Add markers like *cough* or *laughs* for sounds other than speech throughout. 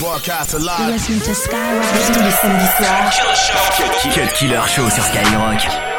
Broadcast alive. Listen to Skyrock. Tous les samedis soirs. Cut Killer Show sur Skyrock.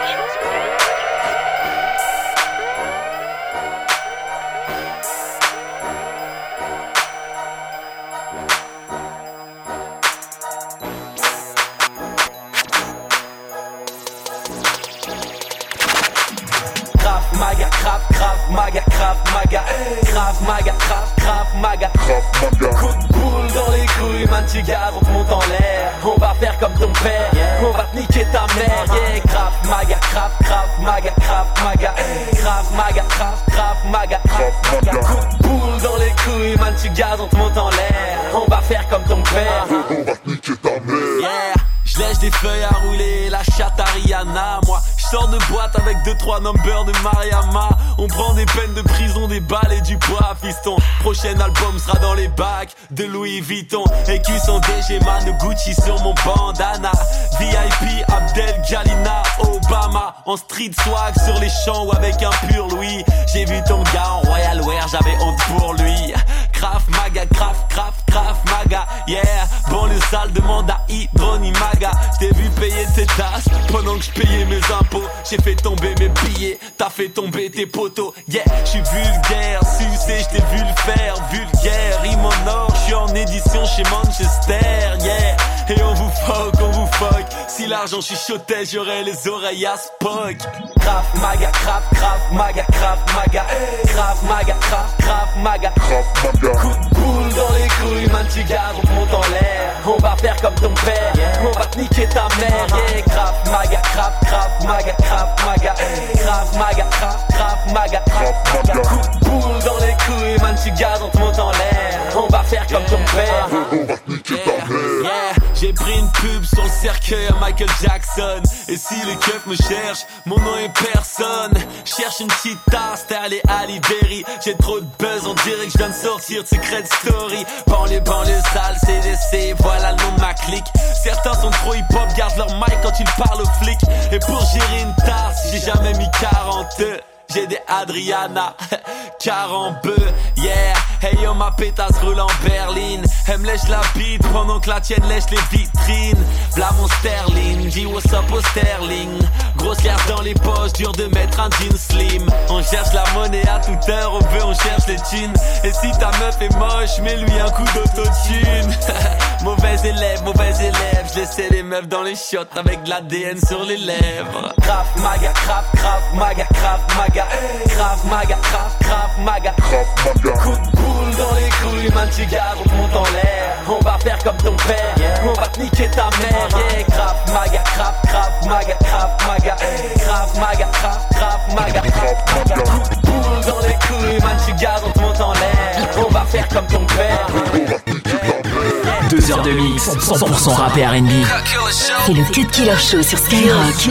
Maga, crave, maga. Crave, maga, crave, crave, maga. Coup de boule dans les couilles, man, tu gardes, on te monte en l'air. On va faire comme ton père, on va te niquer ta mère. Yeah. Je lèche des feuilles à rouler, la chatte à Rihanna, moi Sors de boîte avec 2-3 numbers de Mariama. On prend des peines de prison, des balles et du poids fiston. Prochain album sera dans les bacs de Louis Vuitton. Écu son DG Man Gucci sur mon bandana. VIP Abdel Galina Obama. En street swag sur les champs ou avec un pur Louis. J'ai vu ton gars en Royal Wear, j'avais honte pour lui Craft Maga, craft, craft, craft Maga Yeah, bon le sale demande à Ibroni Maga T'ai vu payer tes tasses pendant que je payais mes impôts j'ai fait tomber mes billets, t'as fait tomber tes poteaux. Yeah, je suis vulgaire, sucé, je t'ai vu le faire. Vulgaire, rime en or, je suis en édition chez Manchester. L'argent chuchotait, j'aurais les oreilles à Spock. Craf maga, craf, craf maga, craf maga. Craf maga, craf, craf maga. Coup de boule dans les couilles, man, tu gardes, on monte en l'air. On va faire comme ton père, on va te niquer ta mère. Yeah, craf maga, craf, craf maga, craf maga. Craf maga, craf, craf maga. Coup de boule dans les couilles, man, tu gardes, on te monte en l'air. On va faire comme ton père. On va te niquer ta mère. J'ai pris une pub sur le cercueil à Michael Jackson. Et si les keufs me cherchent, mon nom est personne. Cherche une petite tasse, t'es allé à Libéry. J'ai trop de buzz, on dirait que je viens de sortir de Secret Story. Banlieue, banlieue sale, CDC, voilà le nom de ma clique. Certains sont trop hip-hop, gardent leur mic quand ils parlent aux flics. Et pour gérer une tasse, j'ai jamais mis 40 j'ai des Adriana, *laughs* 40 bœufs, yeah. Hey yo, ma pétasse roule en berline. Elle me lèche la bite pendant que la tienne lèche les vitrines. V'là mon sterling, dis what's up au sterling. Grosse carte dans les poches, dur de mettre un jean slim. On cherche la monnaie à toute heure, au peu on cherche les thunes. Et si ta meuf est moche, mets-lui un coup d'autotune. *laughs* mauvais élève, mauvais élève. Je laissais les meufs dans les shots avec de l'ADN sur les lèvres. Craf maga, craf, craf maga, craf maga. Crave maga, crave, crave maga. Coup de boule dans les couilles, man, tu gardes, on monte en l'air. On va faire comme ton père, on va te niquer ta mère. Yeah, crave maga, crave, crave maga, crave maga. Crave maga, crave, crave maga. Coup de boule dans les couilles, man, tu gardes, on te monte en l'air. On va faire comme ton père. Deux heures de mix, 100% rap et R&B. C'est le Cut Killer Show sur Skyrock.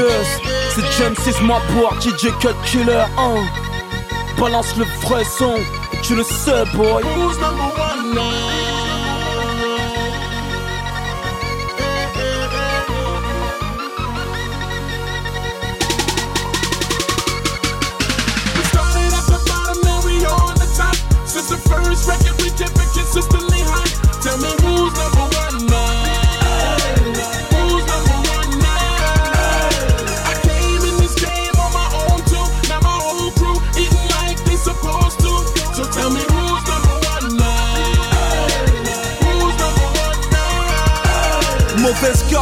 C'est James, c'est moi pour DJ Cut Killer 1. Balance le vrai son, tu le sais, boy.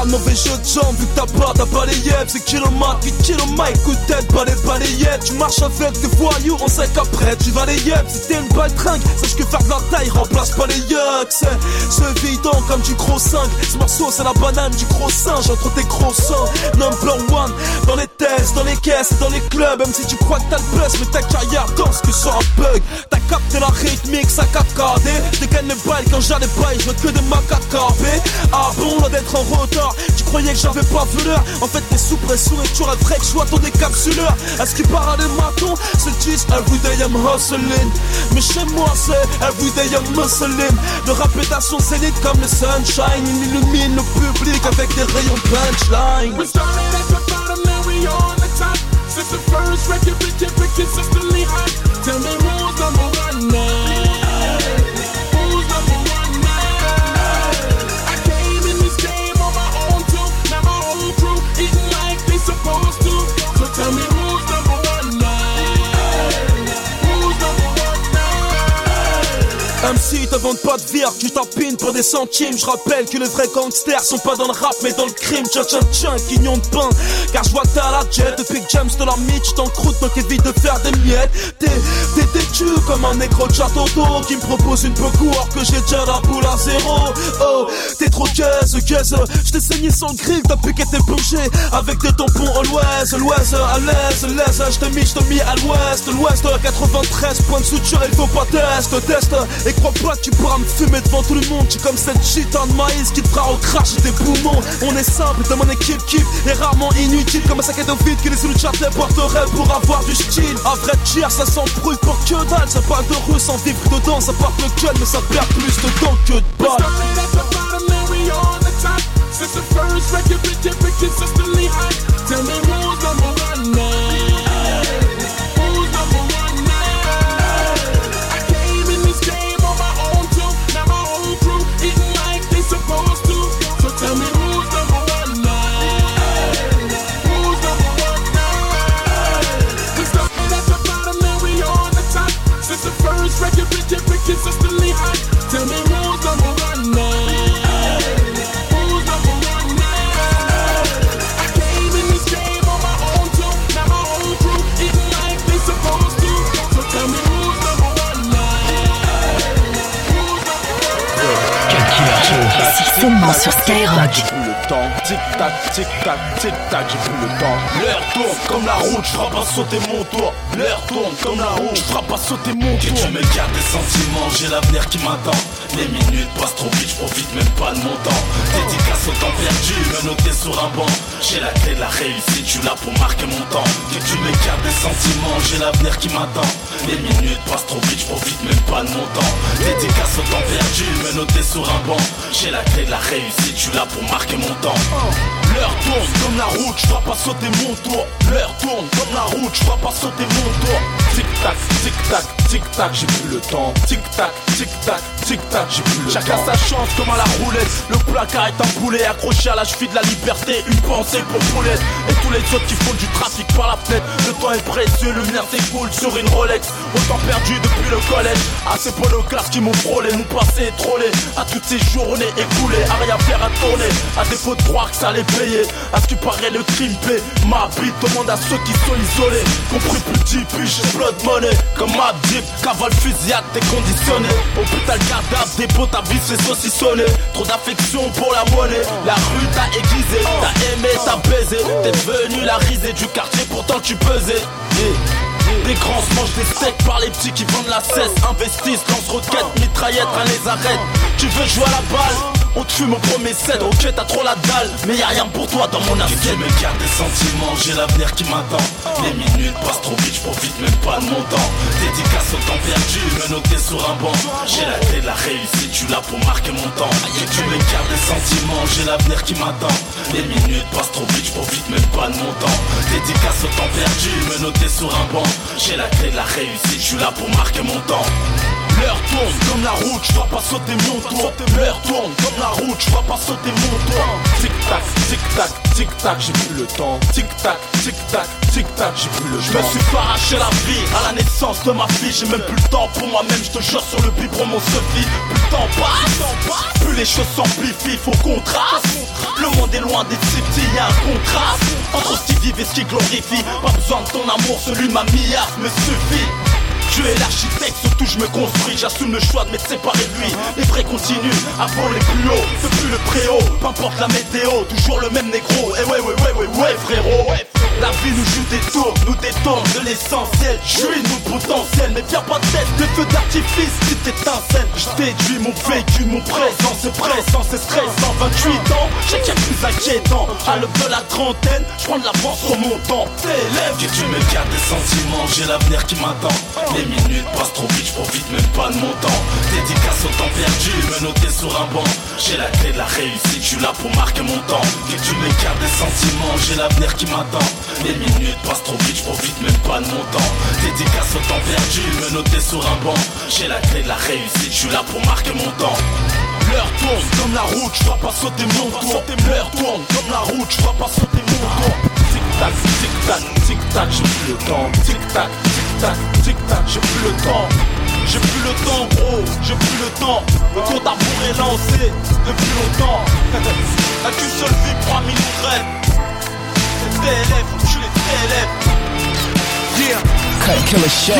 Mauvais jeu de jambes, vu que t'as pas, t'as pas les yeux C'est kilomètre, 8 kilomètres, coup de tête, pas les balayettes. Tu marches avec des voyous, on sait qu'après tu vas les yeux Si t'es une balle tringue, sache que faire de la taille remplace pas les yucks. C'est évident comme du gros 5 Ce morceau c'est la banane du gros singe entre tes gros seins. Number one, dans les tests, dans les caisses, dans les clubs. Même si tu crois que t'as le buzz, mais ta carrière danse que sur un bug. T'as capté la rythmique, ça cascadé Je dégaine les balles quand des bails, je veux que des macaques Ah bon, là d'être en retard. Tu croyais que j'avais pas vu. En fait, t'es sous pression et tu je sois ton décapsuleur. À ce qui part à des matons, c'est disent Everyday I'm hustling. Mais chez moi, c'est Everyday I'm muscling. À son zénith comme le sunshine. Il illumine le public avec des rayons punchline. We started at the bottom, now we on the top. Since the first record, we kept it consistently hot. Tell me who's MC te vendent pas de vire, tu tapines pour des centimes. Je rappelle que les vrais gangsters sont pas dans le rap mais dans le crime. Tiens, tiens, tiens, quignon de pain. Car je vois que t'es à la jet depuis que James te la mitch. T'encroutes donc évite de faire des miettes. T'es, têtu comme un négro de d'eau qui me propose une peu court que j'ai déjà la boule à zéro. Oh, t'es trop caisse, caisse. Je t'ai saigné sans grill depuis que t'es plongé avec des tampons à l'ouest, l'ouest, à l'est, l'est. Je t'ai mis, je mis à l'ouest, l'ouest, 93 points de suture, il faut pas test, test. Crois pas que tu pourras me fumer devant tout le monde. J'ai comme cette chitan de maïs qui te fera au crash tes poumons. On est simple dans mon équipe qui est rarement inutile comme un sac à vide que les sous chat porteraient pour avoir du style. Un vrai cheer, ça s'embrouille pour que dalle. Ça parle de rue sans vivre dedans, ça part le gun, mais ça perd plus de temps que de balles. Sur Skyrock. Temps, tic tac, tic tac, tic tac, j'ai plus le temps. L'heure tourne comme la route, je ferai pas sauter mon tour. L'heure tourne comme la route, je ferai pas sauter mon tour. Que tu me gardes des sentiments, j'ai l'avenir qui m'attend. Les minutes passent trop vite, je profite même pas de mon temps. Dédicace au temps perdu, me noter sur un banc. J'ai la clé de la réussite, je suis là pour marquer mon temps. Que tu me gardes des sentiments, j'ai l'avenir qui m'attend. Les minutes passent trop vite, je profite même pas de mon temps. Dédicace au temps perdu, me noter sur un banc. J'ai la clé de la réussite, je suis là pour marquer mon temps. 动。L'heure tourne comme la route, je pas sauter mon tour. L'heure tourne comme la route, je pas sauter mon tour. Tic tac, tic tac, tic tac, j'ai plus le temps. Tic tac, tic tac, tic tac, j'ai plus le Chacun temps. sa chance comme à la roulette. Le placard est un poulet accroché à la cheville de la liberté. Une pensée pour poulette Et tous les autres qui font du trafic par la fenêtre. Le temps est précieux, lumière s'écoule sur une Rolex. Autant perdu depuis le collège. À ces poloclasses qui m'ont frôlé Mon passé est trollé. À toutes ces journées écoulées À rien faire à tourner. À défaut de croire que ça allait À ce qui paraît le crime Ma bite demande à ceux qui sont isolés. Compris petit puis j'ai blood money. Comme ma dip, cavale fusillade t'es conditionné. Hôpital cadavre, dépôt ta vie c'est saucissonné Trop d'affection pour la monnaie. La rue t'a aiguisé, t'as aimé, t'as baisé T'es devenu la risée du quartier pourtant tu pesais. Yeah. Des grands se mangent des steaks par les petits qui vendent la cesse. Investissent, lance roquettes, mitraillettes, rien les arrête. Tu veux jouer à la balle? On te fume au premier set, ok t'as trop la dalle. Mais y a rien pour toi dans mon assiette. Me garde des sentiments, j'ai l'avenir qui m'attend. Les minutes passent trop vite, je profite même pas de mon temps. Dédicace au temps perdu, me noter sur un banc. J'ai la clé de la réussite, suis là pour marquer mon temps. Que tu me gardes des sentiments, j'ai l'avenir qui m'attend. Les minutes passent trop vite, je profite même pas de mon temps. Dédicace au temps perdu, me noter sur un banc. J'ai la clé de la réussite, je suis là pour marquer mon temps L'heure tourne comme la route, je pas sauter mon tour. L'heure tourne comme la route, je pas sauter mon tour. Tic tac, tic tac, tic tac, j'ai plus le temps. Tic tac, tic tac, tic tac, j'ai plus le Je temps. me suis pas arraché la vie à la naissance de ma fille J'ai même plus le temps pour moi-même, je te jure sur le biberon mon Sophie Plus le temps passe, plus les choses s'amplifient, faut qu'on trace Le monde est loin d'être si petit, y'a un contraste Entre ce qui vive et ce qui glorifie Pas besoin de ton amour, celui de ma milliard me suffit tu es l'architecte, surtout je me construis. J'assume le choix de m'être séparé de lui. Les vrais continuent à voler plus haut C'est plus le préau, peu importe la météo. Toujours le même négro, et ouais ouais ouais ouais ouais frérot. La vie nous joue des tours, nous détourne de l'essentiel. J'suis nous potentiel, mais viens pas de tête De feux d'artifice, petite étincelle Je déduis mon vécu, mon présent C'est pressant, c'est stressant 28 ans, j'ai qu'il plus inquiétant À l'aube de la trentaine, j'prends de l'avance sur mon temps T'élèves que tu me gardes des sentiments J'ai l'avenir qui m'attend Les minutes passent trop vite, j'profite même pas de mon temps. Dédicace au temps perdu, me noter sur un banc. J'ai la clé de la réussite, je suis là pour marquer mon temps. Que tu me gardes des sentiments, j'ai l'avenir qui m'attend. Les minutes passent trop vite, j'profite même pas de mon temps. Dédicace au temps perdu, me noter sur un banc. J'ai la clé de la réussite, je suis là pour marquer mon temps. L'heure tourne comme la route, je dois pas sauter mon tour. L'heure tourne comme la route, je dois pas sauter mon tour. Tic tac, tic tac, tic tac, j'ai plus le temps. Tic tac, tic tac, tic tac, j'ai plus le temps. J'ai plus le temps gros, j'ai plus le temps Le compte à rebours est lancé depuis longtemps T'as qu'une seule vie, 3000 reines C'est TLF, je les TLF Yeah. Cut Killer Show.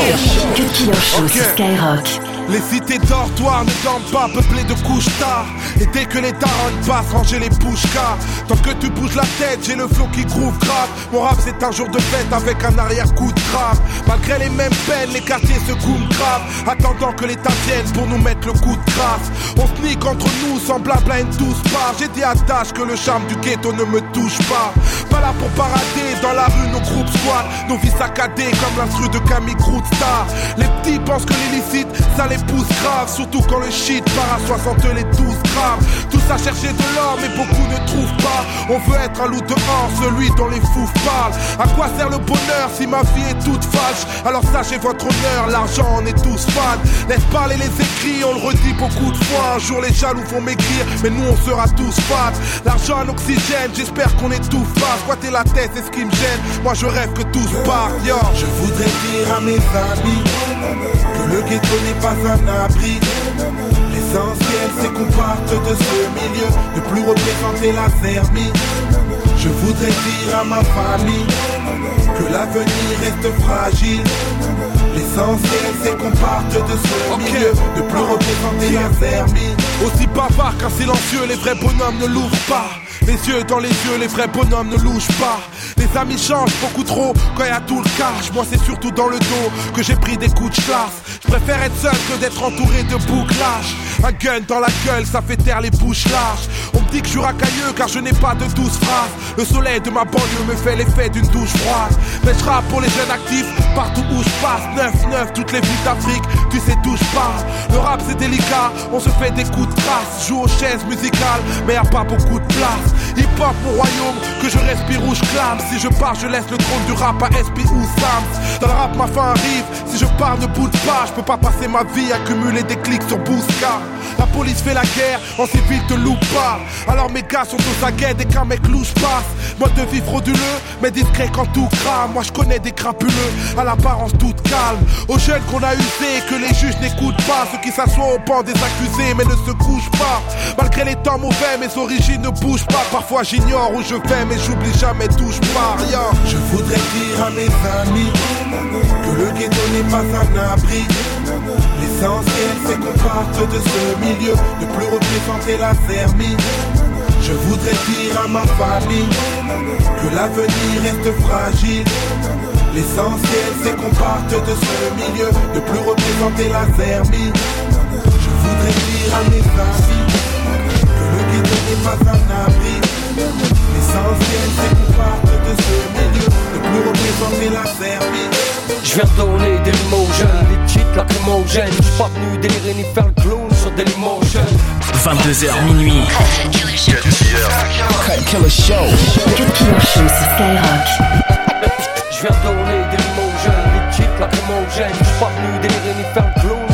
Cut Killer Show Skyrock. Les cités dortoirs ne dorment pas peuplées de couches tard. Et dès que les darons passent, ranger les pouches-car Tant que tu bouges la tête, j'ai le flow qui groove grave. Mon rap c'est un jour de fête avec un arrière-coup de grave Malgré les mêmes peines, les quartiers se couvrent grave. Attendant que l'État vienne pour nous mettre le coup de grâce On se nique entre nous, semblable à une douce part. J'ai à tâche que le charme du ghetto ne me touche pas. Pas là pour parader, dans la rue nos groupes squat Nos vies saccadées comme l'instru de Camille Star Les petits pensent que l'illicite, ça les pousse grave Surtout quand le shit part à 60 les 12 grammes Tous à chercher de l'or mais beaucoup ne trouvent pas. On veut être un loup dehors, celui dont les fous parlent. À quoi sert le bonheur si ma vie est toute fâche? Alors sachez votre honneur, l'argent on est tous fans Laisse parler les écrits, on le redit beaucoup de fois. Un jour les jaloux vont maigrir, mais nous on sera tous fat L'argent en oxygène, j'espère qu'on étouffe pas Squatter la tête c'est ce qui me gêne, moi je rêve que tout se part yo. Je voudrais dire à mes amis que le ghetto n'est pas un abri. L'essentiel c'est qu'on parte de ce milieu, ne plus représenter la fermie. Je voudrais dire à ma famille que l'avenir reste fragile. L'essentiel c'est qu'on parte de ce milieu, ne plus représenter la fermie. Aussi bavard qu'un silencieux, les vrais bonhommes ne l'ouvrent pas. Les yeux dans les yeux, les vrais bonhommes ne louchent pas. Les amis changent beaucoup trop quand y a tout le cash. Moi, c'est surtout dans le dos que j'ai pris des coups de classe. Je préfère être seul que d'être entouré de bouclages. Un gun dans la gueule, ça fait taire les bouches larges. On me dit que je suis racailleux car je n'ai pas de douce phrases. Le soleil de ma banlieue me fait l'effet d'une douche froide. Mais je rappe pour les jeunes actifs partout où je passe. 9-9, toutes les villes d'Afrique, tu sais d'où je parle. Le rap c'est délicat, on se fait des coups de trace. Joue aux chaises musicales, mais y a pas beaucoup de place. Hip hop mon royaume, que je respire ou je clame. Si je pars, je laisse le trône du rap à SP ou Sams. Dans le rap, ma fin arrive. Si je pars, ne bouge pas. Je peux pas passer ma vie à cumuler des clics sur Bousca. La police fait la guerre, en civil te loupe pas. Alors mes gars sont aux aguets dès qu'un mec louche passe. Mode de vie frauduleux, mais discret quand tout crame. Moi je connais des crapuleux, à l'apparence toute calme. Aux jeunes qu'on a usé, que les juges n'écoutent pas. Ceux qui s'assoient au banc des accusés, mais ne se couchent pas. Malgré les temps mauvais, mes origines ne bougent Parfois j'ignore où je vais, mais j'oublie jamais d'où je pars. Rien. Je voudrais dire à mes amis que le ghetto n'est pas un abri. L'essentiel c'est qu'on parte de ce milieu, ne plus représenter la fermie. Je voudrais dire à ma famille que l'avenir reste fragile. L'essentiel c'est qu'on parte de ce milieu, ne plus représenter la fermie. Je voudrais dire à mes amis n'est pas un abri. L'essentiel c'est qu'on parte de ce milieu, plus représenter la. Je viens donner des limotions, des cheats lacrymogènes. Je suis pas venu délirer ni faire le clown sur Dailymotion. 22h minuit. Cut Killer Show. Cut Killer Show. Cut Killer Show sur Skyrock. Je viens donner des limotions, des cheats lacrymogènes. Je suis pas venu délirer ni faire le clown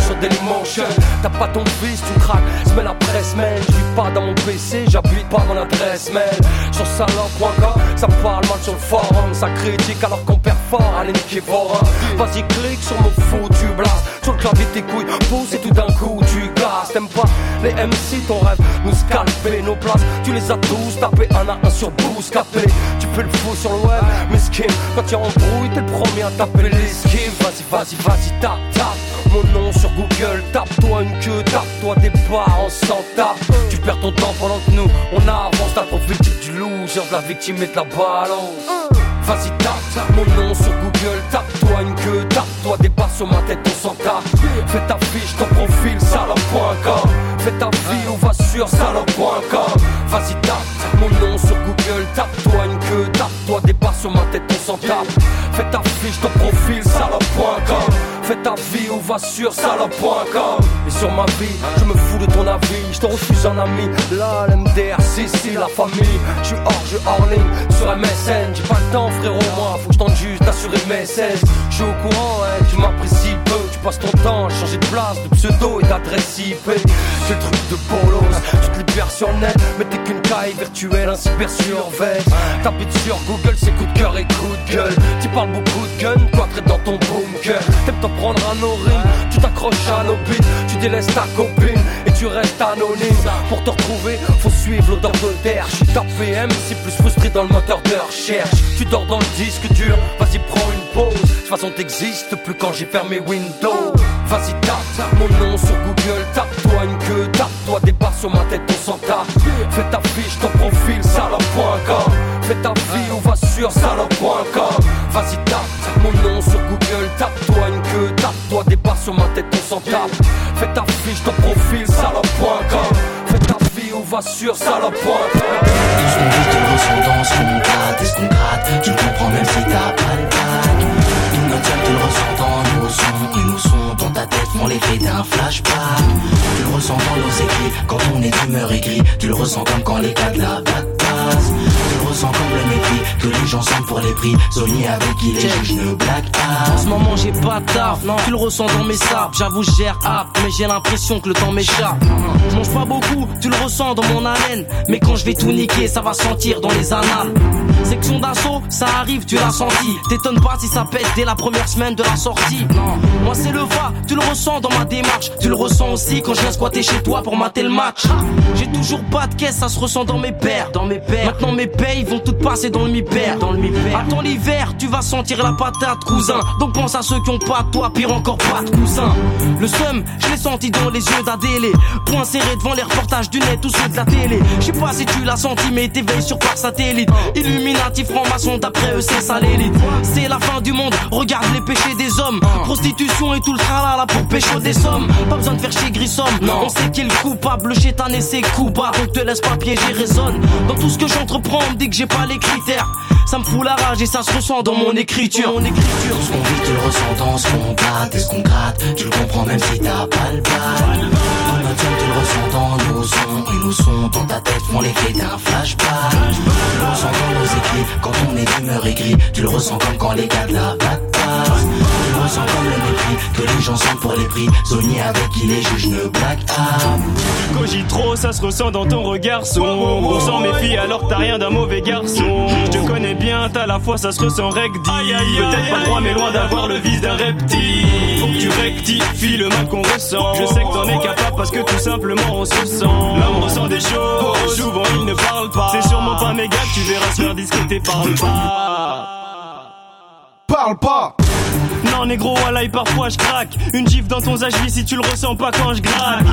T'as pas ton fils, tu craques semaine après semaine. Je vis pas dans mon PC, j'appuie pas mon adresse mail. Sur salope.com, ça parle mal sur le forum. Ça critique alors qu'on perd fort à l'équivorum. Vas-y, clique sur mon foutu blast. Sur le clavier, tes couilles poussent et tout d'un coup tu casses. T'aimes pas les MC, ton rêve, nous scalper nos places. Tu les as tous tapés un à un sur Bouscapé. Tu fais le fou sur le web, mais skin. Quand tu embrouilles, t'es le premier à taper l'esquive. Vas-y, vas-y, vas-y, tape, tape. Mon nom sur Google, tape-toi une queue, tape-toi des barres, on s'en tape. Tu perds ton temps pendant que nous, on avance. T'as le profil du loser, de la victime et de la balance. Vas-y, tape, tape mon nom sur Google, tape-toi une queue, tape-toi des barres sur ma tête, on s'en tape. Fais ta fiche, ton profil, salope.com. Fais ta vie ou va sur salope.com. Vas-y, tape, mon nom sur Google, tape-toi une queue, tape-toi des barres sur ma tête, on s'en tape. Fais ta fiche, ton profil, salope.com. Fais ta vie ou va sur salope.com. Et sur ma vie, je me fous de ton avis, je te refuse un ami. Là, l'MDR, si, si, la famille. Je suis hors jeu, hors ligne, sur MSN. J'ai pas le temps, frérot, moi, faut que je tente juste d'assurer mes 16. Je suis au courant, hein, tu m'apprécies passes ton temps à changer de place, de pseudo et d'adresse IP. C'est le truc de bolos, tu te libères sur net, mais t'es qu'une caille virtuelle, un cybersurveille. Tape sur Google, c'est coup de cœur et coup de gueule. Tu parles beaucoup de gun, quoi traite dans ton bunker. T'aimes t'en prendre un orim, tu t'accroches à nos buts, tu délaisses ta copine et tu restes anonyme. Pour te retrouver, faut suivre l'odeur de terre. Je suis PM, si plus frustré dans le moteur de recherche. Tu dors dans le disque dur, vas-y prends une De toute façon t'existes plus quand j'ai fermé Windows. Vas-y tape mon nom sur Google, tape-toi une queue, tape-toi des barres sur ma tête, on s'en tape. Fais ta fiche, ton profil, salope.com. Fais ta vie ou va sur salope.com. Vas-y tape mon nom sur Google, tape-toi une queue, tape-toi des barres sur ma tête, on s'en tape. Fais ta fiche, ton profil, salope.com. Fais ta vie ou va sur salope.com. Tout ce qu'on dit, te le ressens dans gratte et ce qu'on gratte. Tu comprends même si t'as d'un flashback. Tu le ressens dans nos écrits quand on est d'humeur aigrie. Tu le ressens comme quand les cas de la passent. Tu le ressens comme le mépris que les gens sentent pour les prix. Zoni avec qui les juges ne blaguent En ce moment j'ai pas taf, non. tu le ressens dans mes sables, j'avoue je gère app, mais j'ai l'impression que le temps m'échappe. Je mange pas beaucoup, tu le ressens dans mon haleine, mais quand je vais tout niquer, ça va sentir dans les annales. Section d'assaut, ça arrive, tu l'as senti. T'étonnes pas si ça pète dès la première semaine de la sortie. Non, moi c'est le va, tu le ressens dans ma démarche. Tu le ressens aussi quand je viens squatter chez toi pour mater le match. J'ai toujours pas de caisse, ça se ressent dans mes pères. Dans mes pères. Maintenant mes payes vont toutes passer dans le mi-père. Dans le. Attends l'hiver, tu vas sentir la patate, cousin. Donc pense à ceux qui ont pas de toi, pire encore pas de cousin. Le seum, je l'ai senti dans les yeux d'Adélé. Point serré devant les reportages du net ou ceux de la télé. Je sais pas si tu l'as senti, mais t'éveilles sur par satellite. Franc-maçon, d'après eux, c'est ça l'élite. C'est la fin du monde, regarde les péchés des hommes. Prostitution et tout le tralala pour pécho des sommes. Pas besoin de faire chier Grissom. On sait qui est le coupable, le chétan et ses coups bas. Donc te laisse pas piéger, raisonne. Dans tout ce que j'entreprends, on me dit que j'ai pas les critères. Ça me fout la rage et ça se ressent dans mon écriture. Mon écriture. Ce qu'on vit, tu le ressens dans ce qu'on gratte et ce qu'on gratte. Tu le comprends même si t'as pas le bac. Nous notre seul, tu le ressens dans nos sons. Et nos sons dans ta tête font l'effet d'un flashback. Tu le ressens dans nos écrits quand on est d'humeur aigrie. Tu le ressens comme quand les gars de la batte passent. Tu le ressens comme le mépris que les gens sentent pour les prix. Zoni avec qui les juges ne blaguent pas. Tu cogites trop, ça se ressent dans ton regard sombre. On s'en méfie alors que t'as rien d'un mauvais garçon. Je te connais bien, t'as la foi, ça se ressent recti. Peut-être pas droit, mais loin d'avoir le vice d'un reptile. Faut que tu rectifies le mal qu'on ressent. Je sais que t'en es capable parce que tout simplement on se sent. L'homme ressent des choses, souvent il ne parle pas. C'est sûrement pas méga tu verras se faire discuter, parle pas. Parle pas Non négro, à l'ail parfois je craque. Une gifle dans ton vis si tu le ressens pas quand je gratte.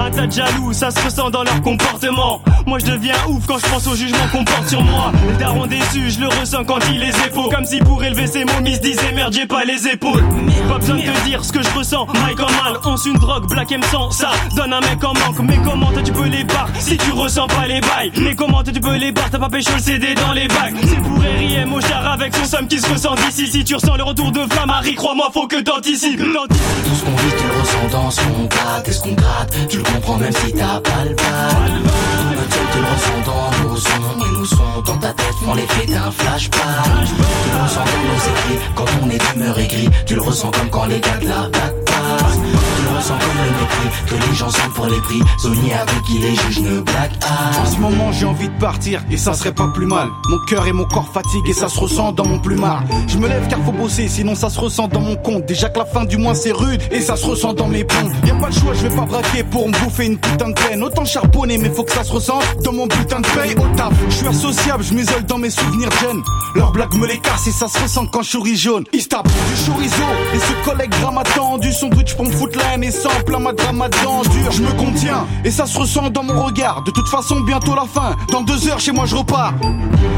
Un tas de jaloux, ça se ressent dans leur comportement. Moi je deviens ouf quand je pense au jugement qu'on porte sur moi. Les darons déçus, je le ressens quand il les épaules. Comme si pour élever ses il se disait merde j'ai pas les épaules. Pas besoin de te dire ce que je ressens. Mike en mal, on une drogue, black M sans Ça. Donne un mec en manque Mais comment tu peux les barres? Si tu ressens pas les bails Mais comment tu peux les barres, t'as pas pécho le CD dans les bacs C'est pour Harry au char avec son somme qui se ressent d'ici Si tu ressens le retour de flamme, Harry, crois-moi, faut que t'anticipes. Tout ce qu'on vit, tu le ressens dans ce qu'on gratte et ce qu'on gratte. Tu le comprends même si t'as pas le seul, tu le ressens dans nos sons et nos sons dans ta tête font l'effet d'un flashback. Tu le ressens dans nos écrits quand on est d'humeur aigrie. Tu le ressens comme quand les gars de la batte le ressens comme le mépris que les gens sentent pour les prix. Zoni avec qui les juges ne blaguent pas. En ce moment j'ai envie de partir et ça serait pas plus mal. Mon cœur et mon corps fatiguent et ça se ressent dans mon plumard. Je me lève car faut bosser sinon ça se ressent dans mon compte. Déjà que la fin du mois c'est rude et ça se ressent dans mes pompes. Y'a pas le choix je vais pas braquer pour me bouffer une putain de peine. Autant charbonner mais faut que ça se ressente dans mon putain de paye au taf Je suis associable, je m'isole dans mes souvenirs jeunes. Leurs blagues me les cassent et ça se ressent quand je jaune. Ils se tapent du chorizo et ce collègue dramatant Du sandwich pour me foutre la haine et sans plein ma dramatant dur Je me contiens et ça se ressent dans mon regard. De toute façon bientôt la fin, dans deux heures chez moi je repars.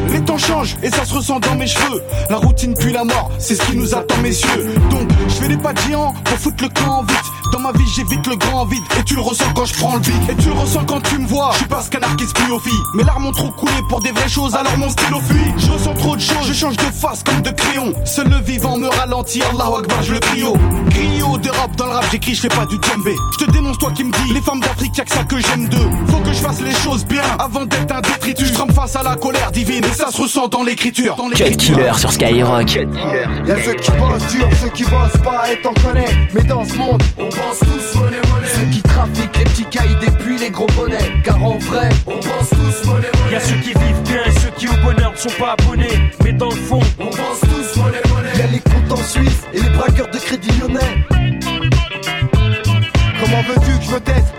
Les temps changent et ça se ressent dans mes cheveux. La routine puis la mort, c'est ce qui nous attend messieurs. Donc je fais des pas de géant pour foutre le camp vite. Dans ma vie j'évite le grand vide. Et tu le ressens quand je prends le beat. Et tu le ressens quand tu me vois. Je suis pas ce canard qui se plie aux filles Mes larmes ont trop coulé pour des vraies choses Alors mon stylo fuit. Je ressens trop de choses. Je change de face comme de crayon. Seul le vivant me ralentit. Allahu Akbar je le haut Griot de rap dans le rap j'écris je fais pas du djembé Je te dénonce toi qui me dis Les femmes d'Afrique y'a que ça que j'aime d'eux Faut que je fasse les choses bien Avant d'être un détritus Je trempe face à la colère divine Et ça se ressent dans l'écriture dans Cut Killer sur Skyrock. Y'a ceux qui bossent dur, ceux qui bossent pas, et t'en connais. Mais dans ce monde, on pense tous monnaie monnaie. Ceux qui trafiquent les petits cailles depuis les gros bonnets. Car en vrai, on pense tous monnaie monnaie. Y'a ceux qui vivent bien et ceux qui au bonheur ne sont pas abonnés. Mais dans le fond, on pense tous monnaie monnaie. Y'a les comptes en Suisse et les braqueurs de crédit lyonnais.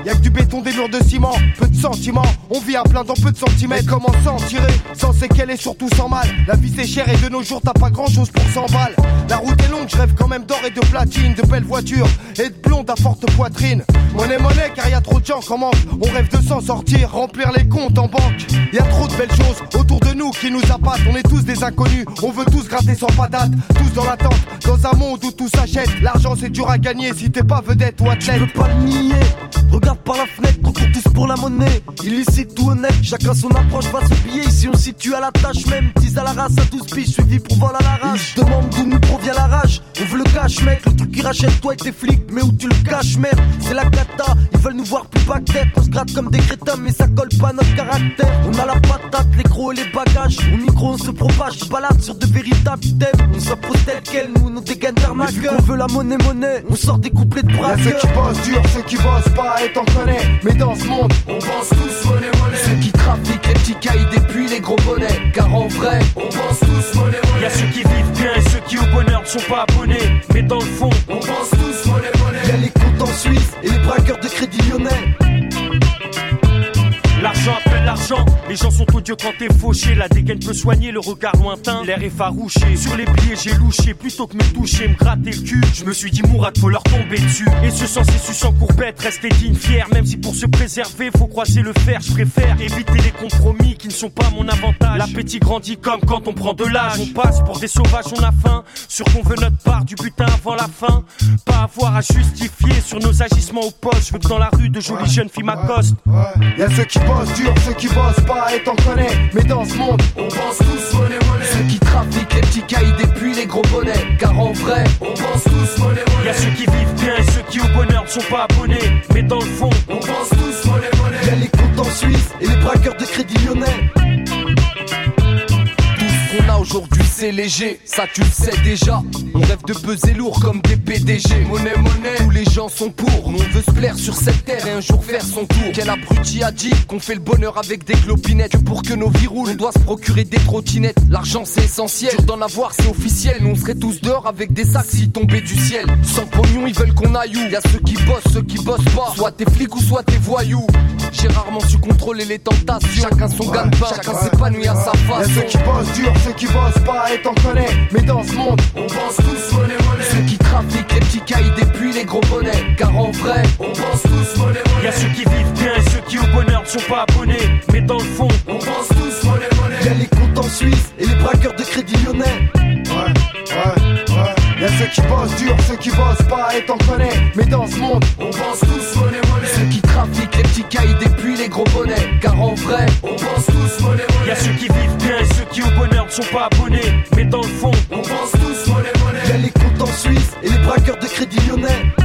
Y'a que du béton, des murs de ciment, peu de sentiments. On vit à plein dans peu de centimètres. Comment s'en tirer Sans séquelles et surtout sans mal. La vie c'est cher et de nos jours t'as pas grand chose pour 100 balles. La route est longue, je rêve quand même d'or et de platine, de belles voitures et de blondes à forte poitrine. Monnaie, monnaie, car y a trop de gens qui en manquent. On rêve de s'en sortir, remplir les comptes en banque. Y a trop de belles choses autour de nous qui nous appâtent. On est tous des inconnus, on veut tous gratter sans patate. Tous dans l'attente, dans un monde où tout s'achète. L'argent c'est dur à gagner si t'es pas vedette ou athlète. Tu peux pas le nier. Regarde par la fenêtre, on court tous pour la monnaie. Illicite ou honnête, chacun son approche face au billet. Ici on situe à la tâche même. 10 à la race, à 12 piges, suivi pour vol à la rage. Ils demandent d'où nous provient la rage. On veut le cash, mec. Le truc qui rachète toi et tes flics. Mais où tu le caches, merde C'est la cata. Ils veulent nous voir plus tête On se gratte comme des crétins, mais ça colle pas à notre caractère. On a la patate, les gros et les bagages. Au micro, on se propage, je balade sur de véritables thèmes. On s'impose tel quel, nous, nos dégaines d'arnaqueurs. On veut la monnaie, monnaie. On sort des couplets de bras. Y'a ceux qui bossent dur, ceux qui bossent pas, et t'en connais. Mais dans ce monde, on pense tous monnaie, monnaie. Ceux qui trafiquent les petits cailles depuis les gros bonnets. Car en vrai, on pense tous monnaie, monnaie. Y'a ceux qui vivent bien et ceux qui au bonheur ne sont pas abonnés. Mais dans le fond, on pense tous monnaie, monnaie. Y'a les comptes en Suisse et les braqueurs de crédit lyonnais. Les gens sont odieux quand t'es fauché. La dégaine peut soigner le regard lointain, l'air effarouché. Sur les pliés, j'ai louché plutôt que me toucher, me gratter le cul. Je me suis dit, Mourad, faut leur tomber dessus. Et ce sens et su sans courbette, rester digne, fier. Même si pour se préserver, faut croiser le fer. Je préfère éviter les compromis qui ne sont pas mon avantage. L'appétit grandit comme quand on prend de l'âge. On passe pour des sauvages, on a faim. Sur qu'on veut notre part du butin avant la fin. Pas avoir à justifier sur nos agissements au poste. Je veux que dans la rue, de jolies jeunes filles m'accostent. Y'a ceux qui bossent dur, ceux qui bossent pas, et t'en connais. Mais dans ce monde, on pense tous monnaie, monnaie. Ceux qui trafiquent les petits cailles depuis les gros bonnets. Car en vrai, on pense tous monnaie, monnaie. Y'a ceux qui vivent bien et ceux qui au bonheur ne sont pas abonnés. Mais dans le fond, on pense tous monnaie, monnaie. Y'a les comptes en Suisse et les braqueurs de crédit lyonnais. Qu'on a aujourd'hui, c'est léger. Ça, tu le sais déjà. On rêve de peser lourd comme des PDG. Monnaie, monnaie. Tous les gens sont pour. Nous, on veut se plaire sur cette terre et un jour faire son tour. Quel abruti a dit qu'on fait le bonheur avec des clopinettes. Que pour que nos vies roulent, on doit se procurer des trottinettes. L'argent, c'est essentiel. Dur d'en avoir, c'est officiel. Nous, on serait tous dehors avec des sacs si tombaient du ciel. Sans pognon, ils veulent qu'on aille où? Y'a ceux qui bossent, ceux qui bossent pas. Soit t'es flics ou soit t'es voyous. J'ai rarement su contrôler les tentations. Chacun son gagne-pain, chacun s'épanouit à sa face. Y'a ceux qui bossent dur, ceux qui bossent pas, et t'en connais. Mais dans ce monde, on pense tous monnaie, monnaie. Ceux qui trafiquent les petits cailles depuis les gros bonnets. Car en vrai, on pense tous monnaie, monnaie. Y'a ceux qui vivent bien et ceux qui au bonheur ne sont pas abonnés. Mais dans le fond, on pense tous monnaie, monnaie. Y'a les comptes en Suisse et les braqueurs de crédit lyonnais. Ouais, ouais. Y'a ceux qui bossent dur, ceux qui bossent pas, et t'en connais. Mais dans ce monde, on pense tous monnaie, monnaie. Ceux qui trafiquent les petits caïds et puis les gros bonnets. Car en vrai, on pense tous monnaie, monnaie. Y'a ceux qui vivent bien et ceux qui au bonheur ne sont pas abonnés. Mais dans le fond, on pense tous monnaie, monnaie. Y'a les comptes en Suisse et les braqueurs de crédit lyonnais.